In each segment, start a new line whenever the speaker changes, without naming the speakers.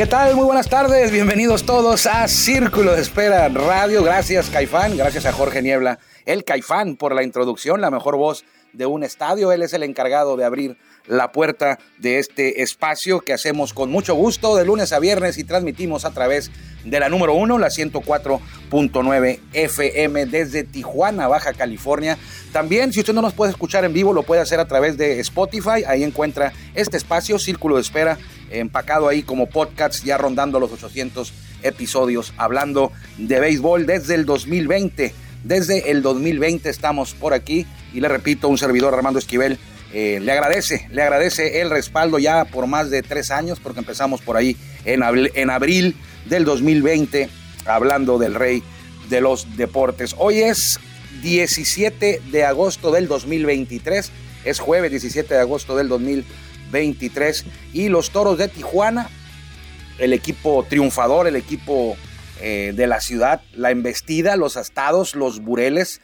¿Qué tal? Muy buenas tardes, bienvenidos todos a Círculo de Espera Radio. Gracias Caifán, gracias a Jorge Niebla, el Caifán por la introducción, la mejor voz de un estadio. Él es el encargado de abrir la puerta de este espacio que hacemos con mucho gusto de lunes a viernes y transmitimos a través de la número uno, la 104.9 FM desde Tijuana, Baja California. También, si usted no nos puede escuchar en vivo, lo puede hacer a través de Spotify. Ahí encuentra este espacio, Círculo de Espera, empacado ahí como podcast, ya rondando los 800 episodios, hablando de béisbol desde el 2020. Desde el 2020 estamos por aquí y le repito, un servidor Armando Esquivel eh, le agradece, le agradece el respaldo ya por más de tres años, porque empezamos por ahí en, abri- en abril del 2020, hablando del rey de los deportes. Hoy es 17 de agosto del 2023, es jueves 17 de agosto del 2023, y los toros de Tijuana, el equipo triunfador, el equipo eh, de la ciudad, la embestida, los astados, los bureles,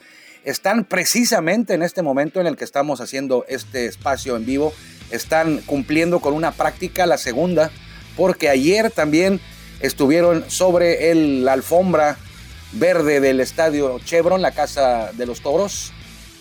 están precisamente en este momento en el que estamos haciendo este espacio en vivo, están cumpliendo con una práctica, la segunda, porque ayer también estuvieron sobre el, la alfombra verde del estadio Chevron, la casa de los toros,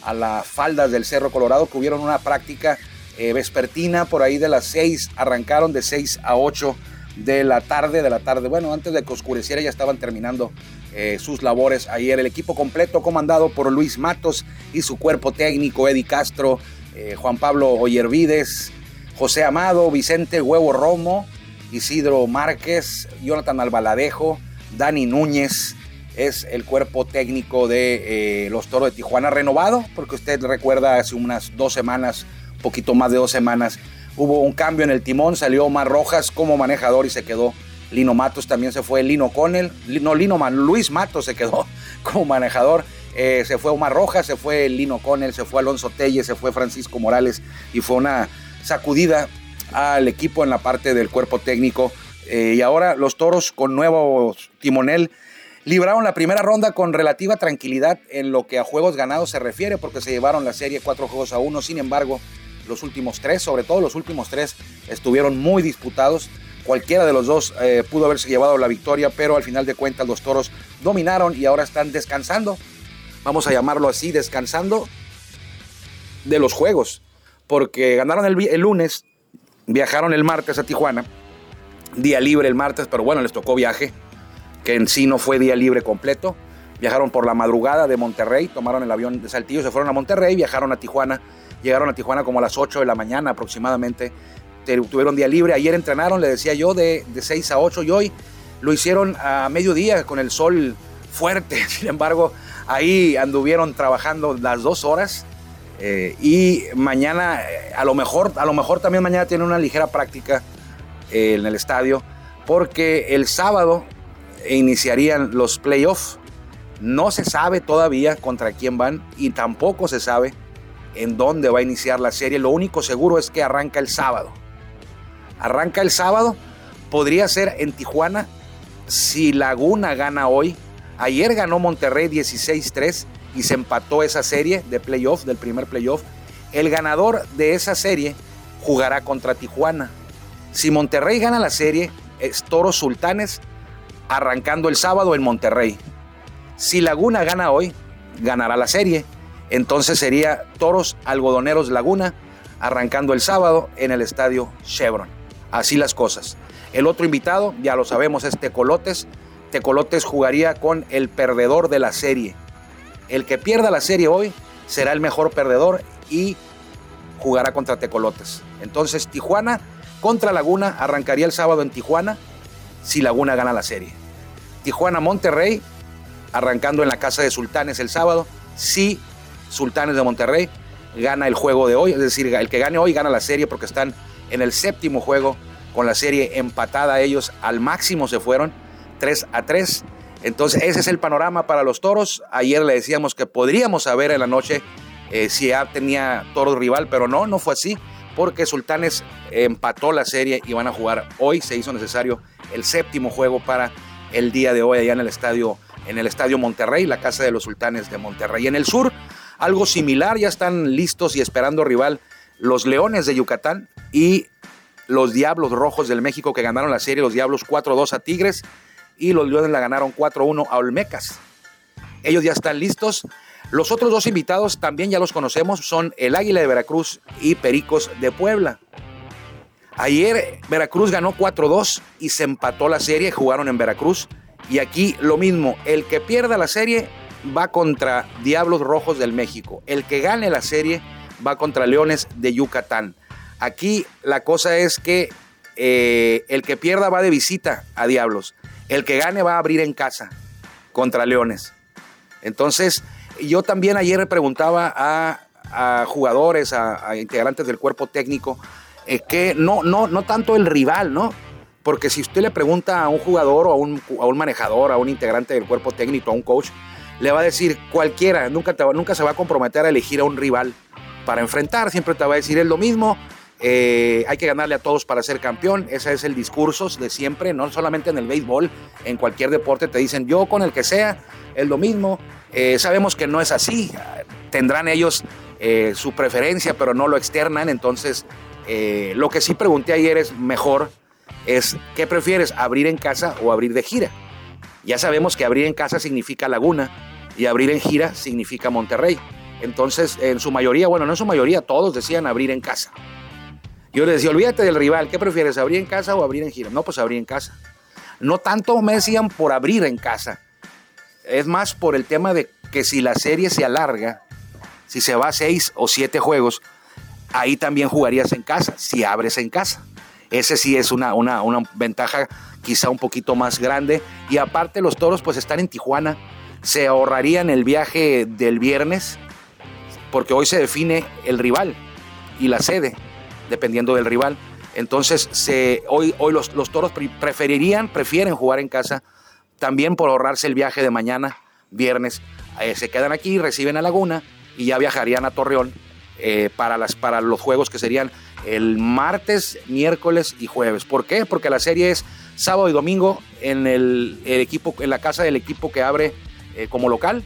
a las faldas del Cerro Colorado, que hubieron una práctica eh, vespertina por ahí de las 6, arrancaron de 6 a 8 de la tarde, de la tarde, bueno, antes de que oscureciera ya estaban terminando eh, sus labores ayer. El equipo completo comandado por Luis Matos y su cuerpo técnico, Eddie Castro, eh, Juan Pablo Oyervides, José Amado, Vicente Huevo Romo, Isidro Márquez, Jonathan Albaladejo, Dani Núñez, es el cuerpo técnico de eh, los Toros de Tijuana renovado, porque usted recuerda hace unas dos semanas, poquito más de dos semanas, hubo un cambio en el timón, salió Omar Rojas como manejador y se quedó Lino Matos, también se fue Lino Connell, no Lino Luis Matos se quedó como manejador, eh, se fue Omar Rojas, se fue Lino Connell, se fue Alonso Telle, se fue Francisco Morales y fue una sacudida al equipo en la parte del cuerpo técnico. Eh, y ahora los toros con nuevo timonel libraron la primera ronda con relativa tranquilidad en lo que a juegos ganados se refiere, porque se llevaron la serie cuatro juegos a uno. Sin embargo, los últimos tres, sobre todo los últimos tres, estuvieron muy disputados. Cualquiera de los dos eh, pudo haberse llevado la victoria, pero al final de cuentas los toros dominaron y ahora están descansando. Vamos a llamarlo así, descansando de los juegos, porque ganaron el, el lunes, viajaron el martes a Tijuana, día libre el martes, pero bueno, les tocó viaje, que en sí no fue día libre completo. Viajaron por la madrugada de Monterrey, tomaron el avión de Saltillo, se fueron a Monterrey, viajaron a Tijuana, llegaron a Tijuana como a las 8 de la mañana aproximadamente, te- tuvieron día libre, ayer entrenaron, le decía yo, de, de 6 a 8 y hoy lo hicieron a mediodía con el sol fuerte, sin embargo, ahí anduvieron trabajando las dos horas eh, y mañana, eh, a lo mejor, a lo mejor también mañana tienen una ligera práctica eh, en el estadio, porque el sábado iniciarían los playoffs. No se sabe todavía contra quién van y tampoco se sabe en dónde va a iniciar la serie. Lo único seguro es que arranca el sábado. Arranca el sábado, podría ser en Tijuana si Laguna gana hoy. Ayer ganó Monterrey 16-3 y se empató esa serie de playoff, del primer playoff. El ganador de esa serie jugará contra Tijuana. Si Monterrey gana la serie, es Toros Sultanes arrancando el sábado en Monterrey. Si Laguna gana hoy, ganará la serie. Entonces sería Toros Algodoneros Laguna arrancando el sábado en el estadio Chevron. Así las cosas. El otro invitado, ya lo sabemos, es Tecolotes. Tecolotes jugaría con el perdedor de la serie. El que pierda la serie hoy será el mejor perdedor y jugará contra Tecolotes. Entonces Tijuana contra Laguna arrancaría el sábado en Tijuana si Laguna gana la serie. Tijuana Monterrey arrancando en la casa de Sultanes el sábado si Sultanes de Monterrey gana el juego de hoy, es decir, el que gane hoy gana la serie porque están en el séptimo juego con la serie empatada ellos al máximo se fueron 3 a 3. Entonces ese es el panorama para los toros. Ayer le decíamos que podríamos saber en la noche eh, si ya tenía toro rival, pero no, no fue así porque Sultanes empató la serie y van a jugar hoy. Se hizo necesario el séptimo juego para el día de hoy allá en el estadio, en el estadio Monterrey, la casa de los Sultanes de Monterrey. En el sur, algo similar, ya están listos y esperando rival los Leones de Yucatán y los Diablos Rojos del México que ganaron la serie, los Diablos 4-2 a Tigres y los Leones la ganaron 4-1 a Olmecas. Ellos ya están listos. Los otros dos invitados también ya los conocemos, son el Águila de Veracruz y Pericos de Puebla. Ayer Veracruz ganó 4-2 y se empató la serie, jugaron en Veracruz. Y aquí lo mismo, el que pierda la serie va contra Diablos Rojos del México. El que gane la serie va contra Leones de Yucatán. Aquí la cosa es que eh, el que pierda va de visita a Diablos. El que gane va a abrir en casa contra Leones. Entonces, yo también ayer preguntaba a, jugadores, a, integrantes del cuerpo técnico, eh, que no, no, no tanto el rival, ¿no? Porque si usted le pregunta a un jugador o a un, a un manejador, a un integrante del cuerpo técnico, a un coach, le va a decir cualquiera, nunca, nunca se va a comprometer a elegir a un rival para enfrentar, siempre te va a decir es lo mismo, eh, hay que ganarle a todos para ser campeón, ese es el discurso de siempre, no solamente en el béisbol, en cualquier deporte te dicen yo con el que sea, es lo mismo, eh, sabemos que no es así, tendrán ellos eh, su preferencia, pero no lo externan, entonces lo que sí pregunté ayer es mejor, es ¿qué prefieres, abrir en casa o abrir de gira? Ya sabemos que abrir en casa significa Laguna y abrir en gira significa Monterrey. Entonces, en su mayoría, bueno, no en su mayoría, todos decían abrir en casa. Yo les decía, olvídate del rival, ¿qué prefieres, abrir en casa o abrir en gira? No, pues abrir en casa. No tanto me decían por abrir en casa, es más por el tema de que si la serie se alarga, si se va a seis o siete juegos, ahí también jugarías en casa, si abres en casa. Ese sí es una, una, una ventaja quizá un poquito más grande. Y aparte los toros pues están en Tijuana, se ahorrarían el viaje del viernes, porque hoy se define el rival y la sede dependiendo del rival. Entonces, hoy, hoy los, los toros preferirían, prefieren jugar en casa, también por ahorrarse el viaje de mañana, viernes. Eh, se quedan aquí, reciben a Laguna y ya viajarían a Torreón eh, para, las, para los juegos que serían el martes, miércoles y jueves. ¿Por qué? Porque la serie es sábado y domingo en, el, equipo, en la casa del equipo que abre eh, como local.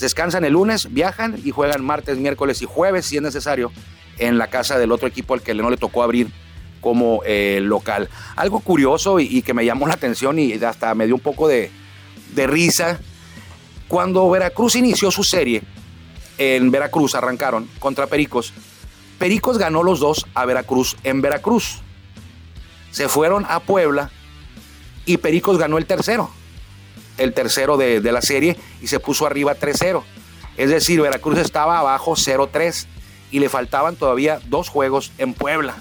Descansan el lunes, viajan y juegan martes, miércoles y jueves si es necesario en la casa del otro equipo al que no le tocó abrir como eh, local. Algo curioso y, que me llamó la atención y hasta me dio un poco de, risa. Cuando Veracruz inició su serie, en Veracruz arrancaron contra Pericos. Pericos ganó los dos a Veracruz en Veracruz. Se fueron a Puebla y Pericos ganó el tercero. El tercero de, de la serie y se puso arriba 3-0. Es decir, Veracruz estaba abajo 0-3 y le faltaban todavía dos juegos en Puebla.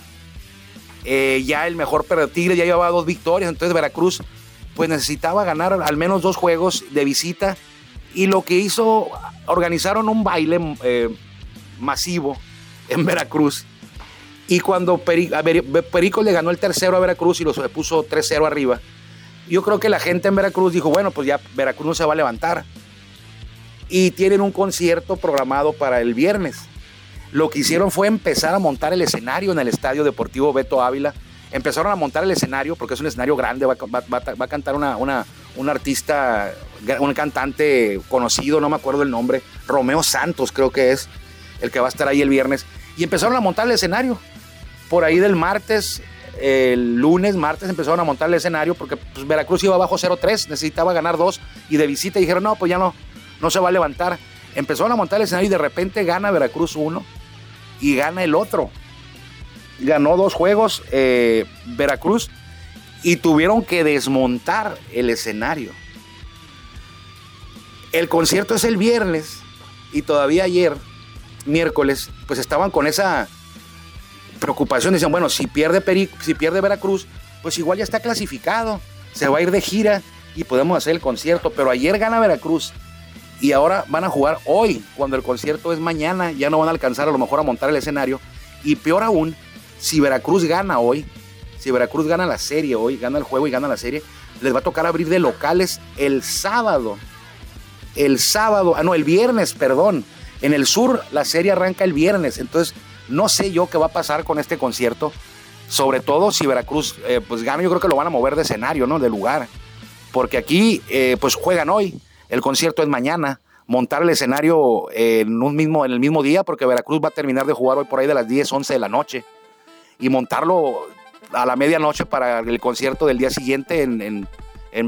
Eh, ya el mejor pero Tigre ya llevaba dos victorias, entonces Veracruz pues necesitaba ganar al menos dos juegos de visita y lo que hizo, organizaron un baile eh, masivo en Veracruz y cuando Perico le ganó el tercero a Veracruz y lo puso 3-0 arriba, yo creo que la gente en Veracruz dijo, bueno, pues ya Veracruz no se va a levantar. Y tienen un concierto programado para el viernes lo que hicieron fue empezar a montar el escenario en el Estadio Deportivo Beto Ávila. Empezaron a montar el escenario porque es un escenario grande, va, a cantar una, una, artista, un cantante conocido, no me acuerdo el nombre, Romeo Santos creo que es el que va a estar ahí el viernes. Y empezaron a montar el escenario. Por ahí del martes, el lunes, martes empezaron a montar el escenario porque pues, Veracruz iba abajo 0-3, necesitaba ganar dos y de visita dijeron, no, pues ya no, no se va a levantar. Empezaron a montar el escenario y de repente gana Veracruz 1 y gana el otro. Ganó dos juegos eh, Veracruz y tuvieron que desmontar el escenario. El concierto es el viernes y todavía ayer miércoles, pues estaban con esa preocupación. Decían, bueno, si pierde, si pierde Veracruz, pues igual ya está clasificado. Se va a ir de gira y podemos hacer el concierto. Pero ayer gana Veracruz y ahora van a jugar hoy, cuando el concierto es mañana. Ya no van a alcanzar a lo mejor a montar el escenario. Y peor aún, si Veracruz gana hoy, si Veracruz gana la serie hoy, gana el juego y gana la serie, les va a tocar abrir de locales el sábado. El sábado, ah, no, el viernes, perdón. En el sur la serie arranca el viernes, entonces no sé yo qué va a pasar con este concierto. Sobre todo si Veracruz eh, pues gana, yo creo que lo van a mover de escenario, ¿no? De lugar. Porque aquí eh, pues juegan hoy, el concierto es mañana. Montar el escenario en, un mismo, en el mismo día, porque Veracruz va a terminar de jugar hoy por ahí de las 10, 11 de la noche. Y montarlo a la medianoche para el concierto del día siguiente en, en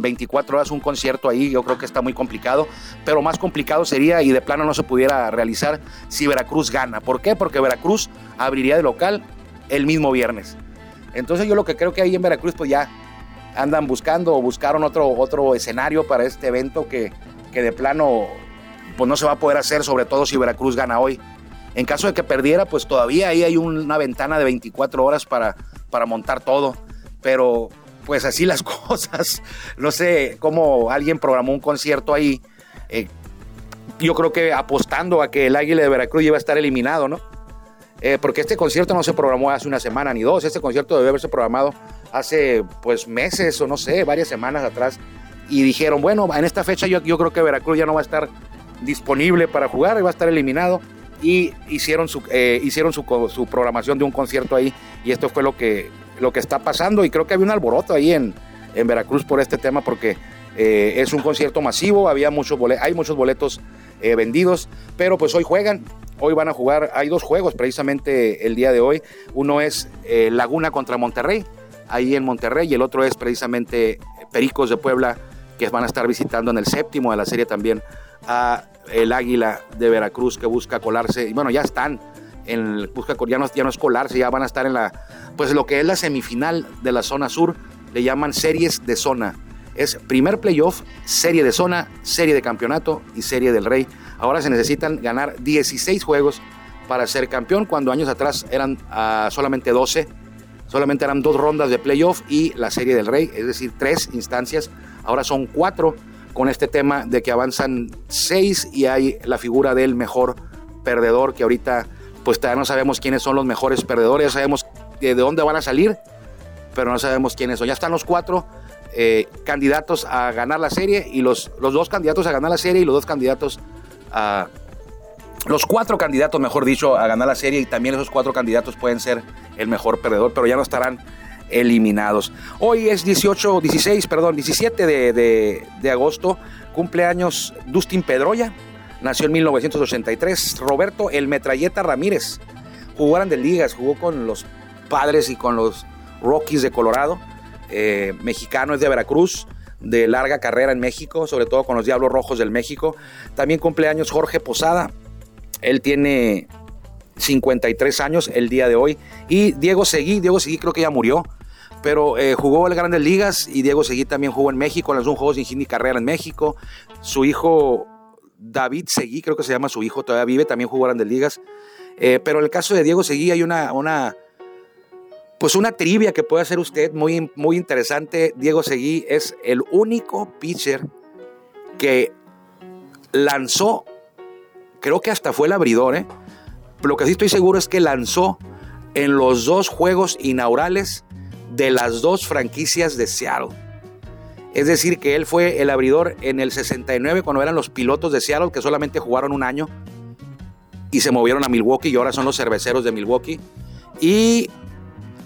24 horas un concierto ahí, yo creo que está muy complicado, pero más complicado sería y de plano no se pudiera realizar si Veracruz gana. ¿Por qué? Porque Veracruz abriría de local el mismo viernes. Entonces yo lo que creo que ahí en Veracruz pues ya andan buscando o buscaron otro, otro escenario para este evento que, que de plano pues no se va a poder hacer, sobre todo si Veracruz gana hoy. En caso de que perdiera, pues todavía ahí hay una ventana de 24 horas para, para montar todo. Pero pues así las cosas. No sé cómo alguien programó un concierto ahí. Eh, yo creo que apostando a que el Águila de Veracruz iba a estar eliminado, ¿no? Eh, porque este concierto no se programó hace una semana ni dos. Este concierto debe haberse programado hace pues meses o no sé, varias semanas atrás. Y dijeron, bueno, en esta fecha yo, creo que Veracruz ya no va a estar disponible para jugar, va a estar eliminado. Y hicieron su, eh, hicieron su programación de un concierto ahí. Y esto fue lo que lo que está pasando y creo que había un alboroto ahí en, en Veracruz por este tema porque eh, es un concierto masivo, había muchos hay muchos boletos eh, vendidos, pero pues hoy juegan, hoy van a jugar, hay dos juegos precisamente el día de hoy, uno es eh, Laguna contra Monterrey, ahí en Monterrey, y el otro es precisamente Pericos de Puebla, que van a estar visitando en el séptimo de la serie también a el Águila de Veracruz que busca colarse, y bueno, ya están en busca ya no, ya no es ya van a estar en la, pues lo que es la semifinal de la zona sur, le llaman series de zona. Es primer playoff, serie de zona, serie de campeonato y serie del rey. Ahora se necesitan ganar 16 juegos para ser campeón, cuando años atrás eran uh, solamente 12. Solamente eran dos rondas de playoff y la serie del rey, es decir, tres instancias. Ahora son cuatro con este tema de que avanzan seis y hay la figura del mejor perdedor que ahorita pues todavía no sabemos quiénes son los mejores perdedores, sabemos de dónde van a salir, pero no sabemos quiénes son. Ya están los cuatro eh, candidatos a ganar la serie y los, los dos candidatos a ganar la serie y los dos candidatos a... Los cuatro candidatos, mejor dicho, a ganar la serie y también esos cuatro candidatos pueden ser el mejor perdedor, pero ya no estarán eliminados. Hoy es 18, 16, perdón, 17 de, de, de agosto, cumpleaños Dustin Pedroya, nació en 1983. Roberto El Metralleta Ramírez, jugó grandes ligas, jugó con los padres y con los Rockies de Colorado. Eh, mexicano es de Veracruz, de larga carrera en México, sobre todo con los Diablos Rojos del México. También cumpleaños Jorge Posada, él tiene 53 años el día de hoy. Y Diego Seguí, Diego Seguí creo que ya murió, pero eh, jugó en grandes ligas y Diego Seguí también jugó en México, en los Juegos de Ingenio y Carrera en México. Su hijo David Seguí, creo que se llama su hijo, todavía vive, también jugó grandes ligas. Eh, pero en el caso de Diego Seguí hay una, una, pues una trivia que puede hacer usted muy, muy interesante. Diego Seguí es el único pitcher que lanzó, creo que hasta fue el abridor, ¿eh? lo que sí estoy seguro es que lanzó en los dos juegos inaugurales de las dos franquicias de Seattle. Es decir, que él fue el abridor en el 69 cuando eran los pilotos de Seattle que solamente jugaron un año y se movieron a Milwaukee y ahora son los cerveceros de Milwaukee. Y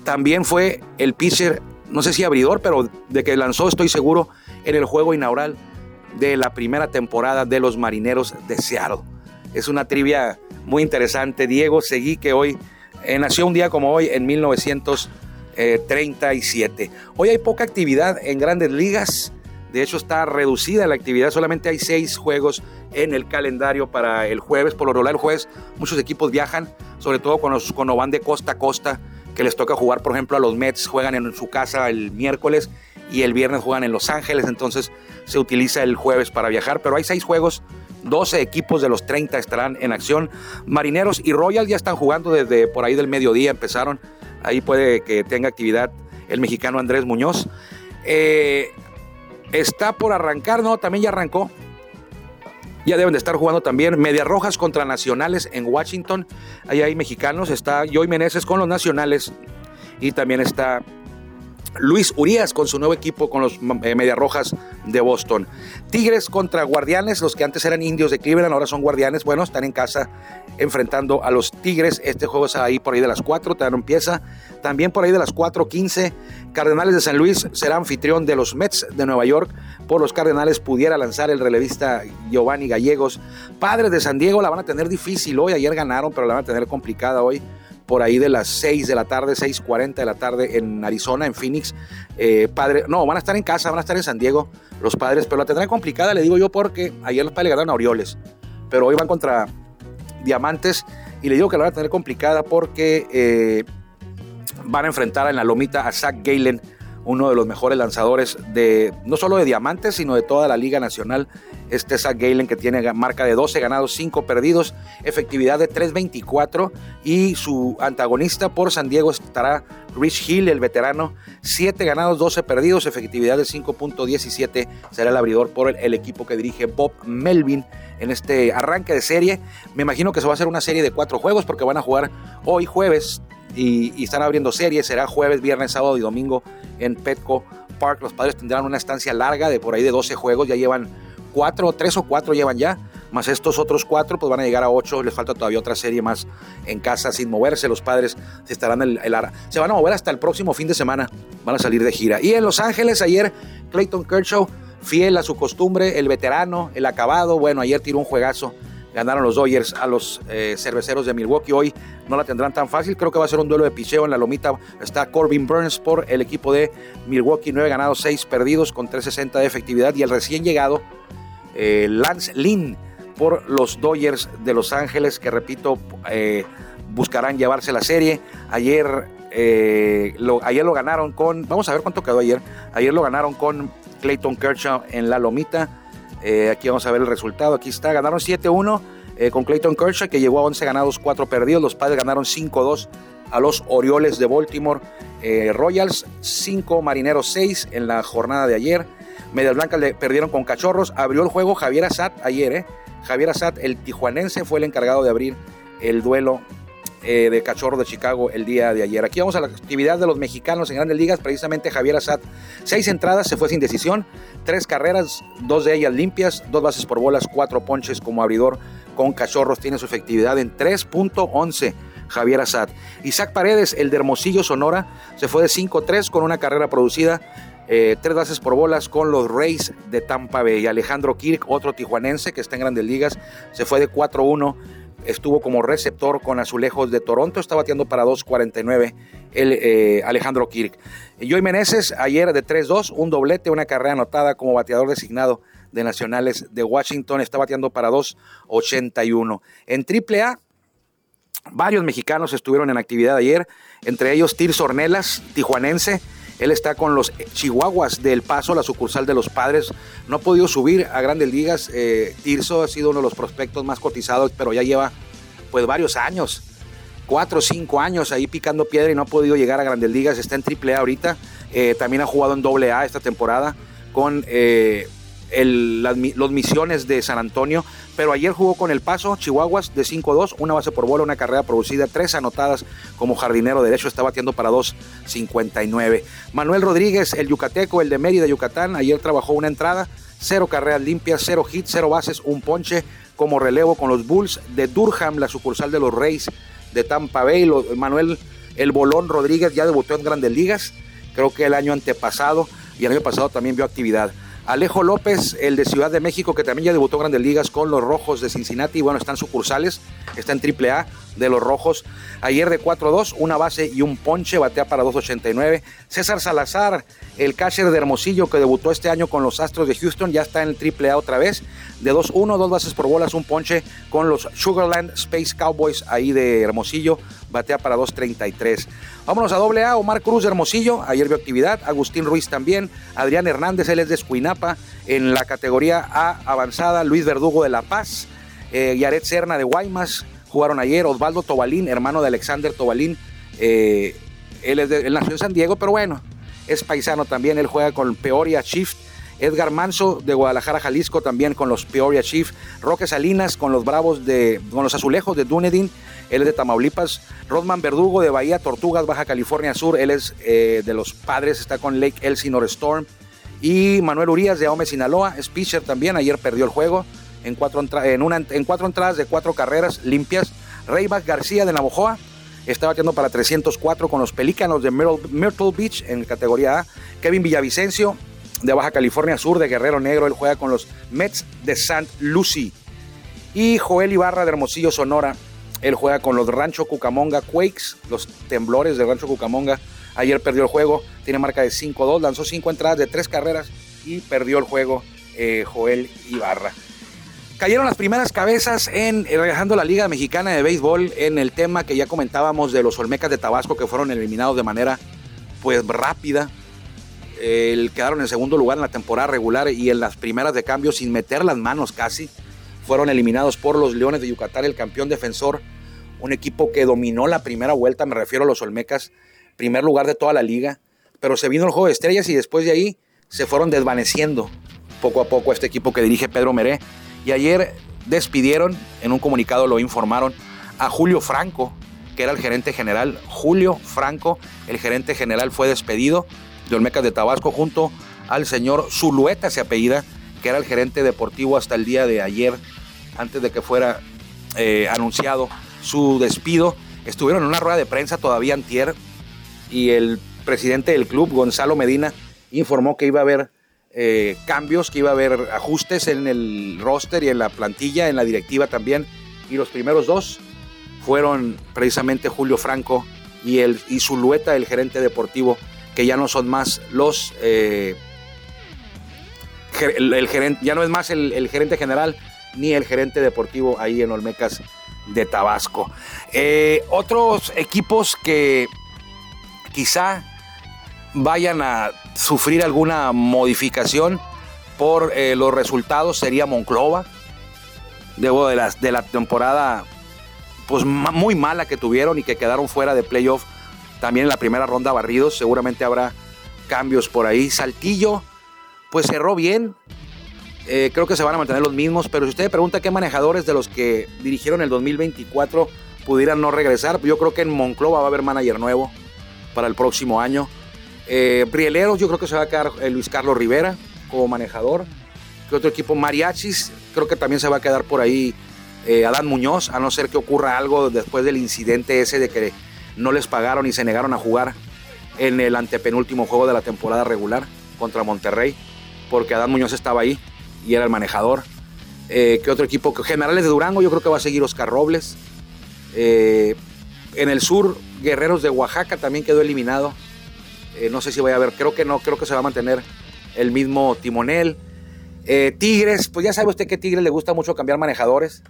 también fue el pitcher, no sé si abridor, pero de que lanzó, estoy seguro, en el juego inaugural de la primera temporada de los Marineros de Seattle. Es una trivia muy interesante. Diego Seguí, que hoy eh, nació un día como hoy en 1900. 37. Eh, Hoy hay poca actividad en grandes ligas. De hecho, está reducida la actividad. Solamente hay seis juegos en el calendario para el jueves. Por lo regular, el jueves muchos equipos viajan, sobre todo cuando, cuando van de costa a costa, que les toca jugar, por ejemplo, a los Mets, juegan en su casa el miércoles y el viernes juegan en Los Ángeles. Entonces se utiliza el jueves para viajar. Pero hay seis juegos 12 equipos de los 30 estarán en acción. Marineros y Royal ya están jugando desde por ahí del mediodía, empezaron. Ahí puede que tenga actividad el mexicano Andrés Muñoz. Eh, está por arrancar, no, también ya arrancó. Ya deben de estar jugando también Medias Rojas contra Nacionales en Washington. Ahí hay mexicanos. Está Joy Meneses con los Nacionales. Y también está Luis Urias con su nuevo equipo con los eh, Medias Rojas de Boston. Tigres contra Guardianes, los que antes eran indios de Cleveland, ahora son Guardianes. Bueno, están en casa enfrentando a los Tigres. Este juego es ahí por ahí de las 4, no empieza. También por ahí de las 4:15, Cardenales de San Luis será anfitrión de los Mets de Nueva York. Por los Cardenales pudiera lanzar el relevista Giovanni Gallegos. Padres de San Diego la van a tener difícil hoy. Ayer ganaron, pero la van a tener complicada hoy por ahí de las 6 de la tarde, 6.40 de la tarde en Arizona, en Phoenix. Eh, padre, no, van a estar en casa, van a estar en San Diego los padres, pero la tendrán complicada, le digo yo, porque ayer los padres ganaron a Orioles, pero hoy van contra Diamantes y le digo que la van a tener complicada porque eh, van a enfrentar en la lomita a Zach Galen uno de los mejores lanzadores de no solo de diamantes, sino de toda la Liga Nacional. Este Zach Galen que tiene marca de 12 ganados, 5 perdidos, efectividad de 3.24 y su antagonista por San Diego estará Rich Hill, el veterano, 7 ganados, 12 perdidos, efectividad de 5.17, será el abridor por el, equipo que dirige Bob Melvin en este arranque de serie. Me imagino que se va a hacer una serie de cuatro juegos porque van a jugar hoy jueves y, están abriendo series. Será jueves, viernes, sábado y domingo en Petco Park. Los padres tendrán una estancia larga de por ahí de 12 juegos. Ya llevan cuatro, tres o cuatro llevan ya. Más estos otros cuatro, pues van a llegar a ocho. Les falta todavía otra serie más en casa sin moverse. Los padres se estarán el, el, se van a mover hasta el próximo fin de semana. Van a salir de gira. Y en Los Ángeles, ayer, Clayton Kershaw, fiel a su costumbre, el veterano, el acabado. Bueno, ayer tiró un juegazo Ganaron los Dodgers a los eh, cerveceros de Milwaukee. Hoy no la tendrán tan fácil. Creo que va a ser un duelo de picheo en la lomita. Está Corbin Burns por el equipo de Milwaukee. 9 ganados, 6 perdidos con 360 de efectividad. Y el recién llegado eh, Lance Lynn por los Dodgers de Los Ángeles, que repito, eh, buscarán llevarse la serie. Ayer, lo, ayer lo ganaron con. Vamos a ver cuánto quedó ayer. Ayer lo ganaron con Clayton Kershaw en la lomita. Eh, aquí vamos a ver el resultado. Aquí está, ganaron 7-1 eh, con Clayton Kershaw, que llegó a 11 ganados, 4 perdidos. Los padres ganaron 5-2 a los Orioles de Baltimore. Eh, Royals 5, Marineros 6 en la jornada de ayer. Medias Blancas le perdieron con Cachorros. Abrió el juego Javier Assad ayer. Javier Assad, el tijuanense, fue el encargado de abrir el duelo eh, de Cachorro de Chicago el día de ayer. Aquí vamos a la actividad de los mexicanos en Grandes Ligas. Precisamente Javier Assad, seis entradas, se fue sin decisión, tres carreras, dos de ellas limpias, dos bases por bolas, cuatro ponches como abridor con Cachorros. Tiene su efectividad en 3.11. Javier Assad. Isaac Paredes, el de Hermosillo, Sonora, se fue de 5-3 con una carrera producida eh, tres bases por bolas con los Rays de Tampa Bay. Alejandro Kirk, otro tijuanense que está en grandes ligas, se fue de 4-1 estuvo como receptor con Azulejos de Toronto, está bateando para 2.49 el eh, Alejandro Kirk. Joey Meneses ayer de 3-2, un doblete, una carrera anotada como bateador designado de Nacionales de Washington, está bateando para 2.81. En AAA, varios mexicanos estuvieron en actividad ayer, entre ellos Tirso Ornelas, tijuanense, él está con los Chihuahuas del Paso, la sucursal de los padres. No ha podido subir a grandes ligas. Eh, Tirso ha sido uno de los prospectos más cotizados, pero ya lleva pues varios años. Cuatro o cinco años ahí picando piedra y no ha podido llegar a grandes ligas. Está en AAA ahorita. Eh, también ha jugado en AA esta temporada con eh, los Misiones de San Antonio, pero ayer jugó con el Paso, Chihuahuas de 5-2, una base por bola, una carrera producida, tres anotadas como jardinero derecho, está batiendo para 2.59. Manuel Rodríguez, el yucateco, el de Mérida, Yucatán, ayer trabajó una entrada, cero carreras limpias, cero hits, cero bases, un ponche como relevo con los Bulls de Durham, la sucursal de los Reyes de Tampa Bay. Manuel El Bolón Rodríguez ya debutó en grandes ligas, creo que el año antepasado y el año pasado también vio actividad. Alejo López, el de Ciudad de México, que también ya debutó en Grandes Ligas con los Rojos de Cincinnati. Bueno, están sucursales, está en AAA de los Rojos. Ayer de 4-2, una base y un ponche, batea para 2.89. César Salazar, el catcher de Hermosillo, que debutó este año con los Astros de Houston, ya está en AAA otra vez. De 2-1, dos bases por bolas, un ponche con los Sugarland Space Cowboys ahí de Hermosillo. batea para 2.33. Vámonos a doble A, Omar Cruz de Hermosillo, ayer vio actividad, Agustín Ruiz también, Adrián Hernández, él es de Escuinapa, en la categoría A avanzada, Luis Verdugo de La Paz, eh, Yaret Serna de Guaymas, jugaron ayer, Osvaldo Tobalín, hermano de Alexander Tobalín, eh, él, es de, nació en San Diego, pero bueno, es paisano también, él juega con Peoria Shift, Edgar Manso de Guadalajara, Jalisco, también con los Peoria Chief. Roque Salinas con los Bravos de, con los Azulejos de Dunedin, él es de Tamaulipas. Rodman Verdugo de Bahía Tortugas, Baja California Sur, él es eh, de los Padres, está con Lake Elsinore Storm. Y Manuel Urias de Ahome, Sinaloa, es pitcher también, ayer perdió el juego en cuatro, en, una, en cuatro entradas de cuatro carreras limpias. Reyback García de Navojoa, está batiendo para 304 con los Pelícanos de Myrtle Beach en categoría A. Kevin Villavicencio de Baja California Sur, de Guerrero Negro. Él juega con los Mets de St. Lucie. Y Joel Ibarra de Hermosillo, Sonora. Él juega con los Rancho Cucamonga Quakes, los temblores de Rancho Cucamonga. Ayer perdió el juego, tiene marca de 5-2, lanzó 5 entradas de 3 carreras y perdió el juego eh, Joel Ibarra. Cayeron las primeras cabezas en eh, relajando la Liga Mexicana de Béisbol en el tema que ya comentábamos de los Olmecas de Tabasco que fueron eliminados de manera pues rápida el, quedaron en segundo lugar en la temporada regular y en las primeras de cambio sin meter las manos casi. Fueron eliminados por los Leones de Yucatán, el campeón defensor, un equipo que dominó la primera vuelta, me refiero a los Olmecas, primer lugar de toda la liga, pero se vino el juego de estrellas y después de ahí se fueron desvaneciendo poco a poco este equipo que dirige Pedro Meré. Y ayer despidieron, en un comunicado lo informaron, a Julio Franco, que era el gerente general. Julio Franco, el gerente general, fue despedido de Olmecas de Tabasco junto al señor Zulueta, se apellida, que era el gerente deportivo hasta el día de ayer, antes de que fuera eh, anunciado su despido. Estuvieron en una rueda de prensa todavía antier y el presidente del club, Gonzalo Medina, informó que iba a haber eh, cambios, que iba a haber ajustes en el roster y en la plantilla, en la directiva también. Y los primeros dos fueron precisamente Julio Franco y, el, y Zulueta, el gerente deportivo que ya no son más los... Eh, el, gerente, ya no es más el, gerente general ni el gerente deportivo ahí en Olmecas de Tabasco. Eh, otros equipos que quizá vayan a sufrir alguna modificación por eh, los resultados sería Monclova. Luego de la, de la temporada pues muy mala que tuvieron y que quedaron fuera de playoff también en la primera ronda barridos, seguramente habrá cambios por ahí. Saltillo, pues cerró bien. Eh, creo que se van a mantener los mismos, pero si usted pregunta qué manejadores de los que dirigieron el 2024 pudieran no regresar, yo creo que en Monclova va a haber manager nuevo para el próximo año. Eh, yo creo que se va a quedar eh, Luis Carlos Rivera como manejador. ¿Qué otro equipo? Mariachis, creo que también se va a quedar por ahí eh, Adán Muñoz, a no ser que ocurra algo después del incidente ese de que no les pagaron y se negaron a jugar en el antepenúltimo juego de la temporada regular contra Monterrey, porque Adán Muñoz estaba ahí y era el manejador. Eh, ¿Qué otro equipo? Generales de Durango, yo creo que va a seguir Oscar Robles. Eh, en el sur, Guerreros de Oaxaca también quedó eliminado. Eh, no sé si vaya a haber, creo que no, creo que se va a mantener el mismo timonel. Tigres, pues ya sabe usted que Tigres le gusta mucho cambiar manejadores.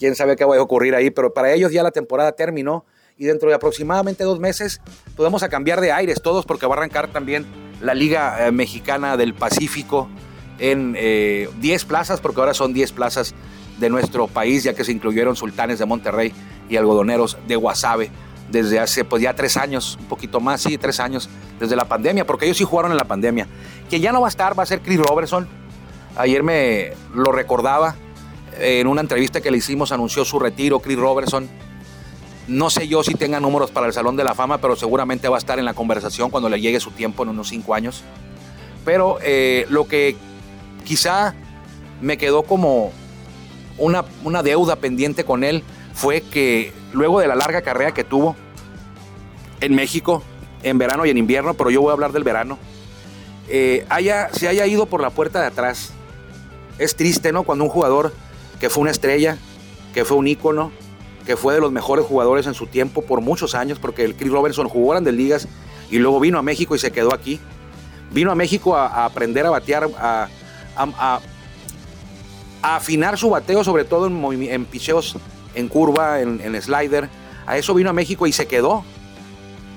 Quién sabe qué va a ocurrir ahí, pero para ellos ya la temporada terminó y dentro de aproximadamente dos meses podemos a cambiar de aires todos porque va a arrancar también la Liga eh, Mexicana del Pacífico en 10 eh, plazas, porque ahora son 10 plazas de nuestro país, ya que se incluyeron sultanes de Monterrey y algodoneros de Guasave desde hace pues ya tres años, un poquito más, sí, tres años, desde la pandemia, porque ellos sí jugaron en la pandemia. Quien ya no va a estar va a ser Chris Robertson. Ayer me lo recordaba, en una entrevista que le hicimos anunció su retiro, Chris Robertson no sé yo si tenga números para el Salón de la Fama, pero seguramente va a estar en la conversación cuando le llegue su tiempo en unos cinco años. Pero eh, lo que quizá me quedó como una, una deuda pendiente con él fue que luego de la larga carrera que tuvo en México, en verano y en invierno, pero yo voy a hablar del verano, eh, haya, se haya ido por la puerta de atrás. Es triste, ¿no? Cuando un jugador que fue una estrella, que fue un ícono, que fue de los mejores jugadores en su tiempo por muchos años, porque el Chris Robertson jugó grandes ligas y luego vino a México y se quedó aquí. Vino a México a, aprender a batear, a, afinar su bateo, sobre todo en, en picheos en curva, en, slider, A eso vino a México y se quedó.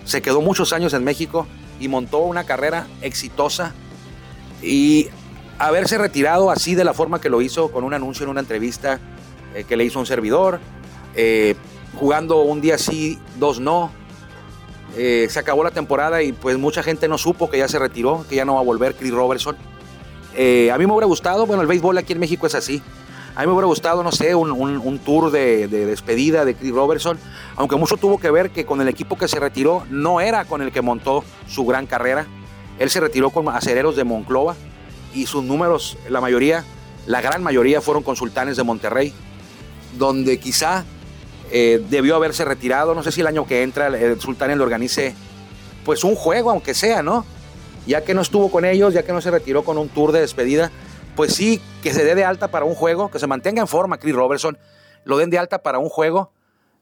Se quedó muchos años en México y montó una carrera exitosa. Y haberse retirado así de la forma que lo hizo, con un anuncio en una entrevista eh, que le hizo un servidor, eh, jugando un día sí, dos no. Eh, se acabó la temporada y pues mucha gente no supo que ya se retiró, que ya no va a volver Chris Robertson. a mí me hubiera gustado, bueno, el béisbol aquí en México es así. A mí me hubiera gustado, no sé, un, tour de, despedida de Chris Robertson, aunque mucho tuvo que ver que con el equipo que se retiró no era con el que montó su gran carrera. Él se retiró con acereros de Monclova y sus números, la mayoría, la gran mayoría fueron con sultanes de Monterrey, donde quizá eh, debió haberse retirado. No sé si el año que entra el sultán le organice pues un juego, aunque sea, ¿no? Ya que no estuvo con ellos, ya que no se retiró con un tour de despedida, pues sí, que se dé de alta para un juego, que se mantenga en forma Chris Robertson, lo den de alta para un juego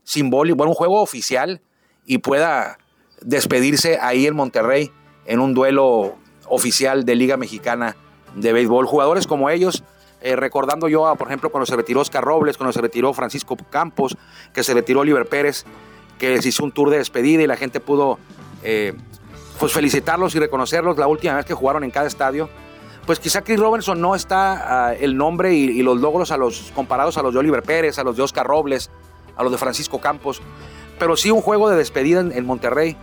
simbólico, bueno, un juego oficial y pueda despedirse ahí en Monterrey en un duelo oficial de Liga Mexicana de Béisbol. Jugadores como ellos, eh, recordando yo, por ejemplo, cuando se retiró Oscar Robles, cuando se retiró Francisco Campos, que se retiró Oliver Pérez, que les hizo un tour de despedida y la gente pudo eh, pues felicitarlos y reconocerlos la última vez que jugaron en cada estadio pues quizá Chris Robinson no está ah, el nombre y, los logros a los, comparados a los de Oliver Pérez, a los de Oscar Robles, a los de Francisco Campos, pero sí un juego de despedida en, Monterrey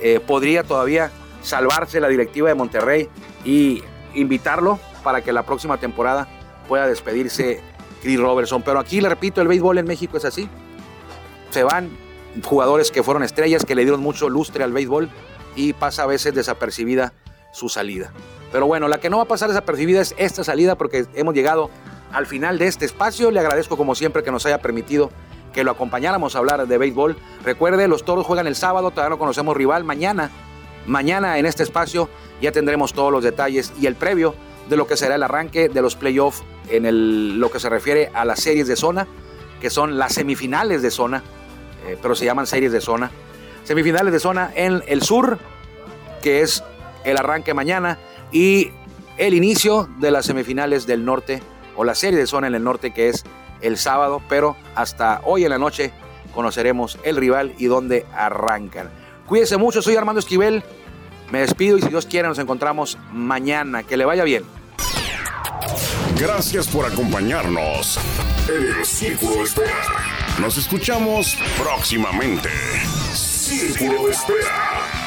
eh, podría todavía salvarse la directiva de Monterrey y invitarlo para que la próxima temporada pueda despedirse Chris Robertson. Pero aquí le repito, el béisbol en México es así. Se van jugadores que fueron estrellas, que le dieron mucho lustre al béisbol y pasa a veces desapercibida su salida. Pero bueno, la que no va a pasar desapercibida es esta salida porque hemos llegado al final de este espacio. Le agradezco como siempre que nos haya permitido que lo acompañáramos a hablar de béisbol. Recuerde, los toros juegan el sábado, todavía no conocemos rival. Mañana, mañana en este espacio ya tendremos todos los detalles y el previo de lo que será el arranque de los playoffs en el, lo que se refiere a las series de zona, que son las semifinales de zona, eh, pero se llaman series de zona. Semifinales de zona en el sur, que es el arranque mañana y el inicio de las semifinales del norte o la serie de zona en el norte que es el sábado, pero hasta hoy en la noche conoceremos el rival y dónde arrancan. Cuídense mucho, soy Armando Esquivel, me despido y si Dios quiere nos encontramos mañana. Que le vaya bien.
Gracias por acompañarnos en el Círculo de Espera. Nos escuchamos próximamente. Círculo de Espera.